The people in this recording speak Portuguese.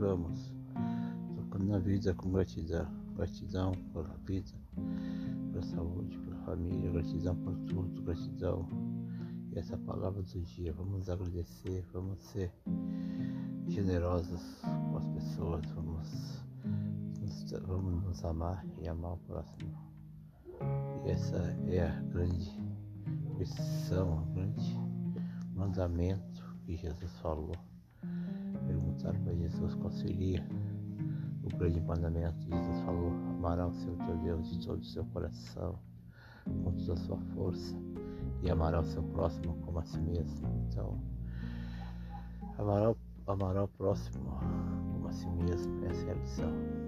estamos, tocando na vida com gratidão. Gratidão pela vida, pela saúde, pela família, gratidão por tudo, gratidão. E essa palavra do dia, vamos agradecer, vamos ser generosos com as pessoas, vamos nos, vamos nos amar e amar o próximo. E essa é a grande missão, o grande mandamento que Jesus falou. Perguntaram para Jesus seria o grande mandamento. Jesus falou: amará o seu teu Deus de todo o seu coração, com toda a sua força, e amará o seu próximo como a si mesmo. Então, amará, amará o próximo como a si mesmo. Essa é a lição.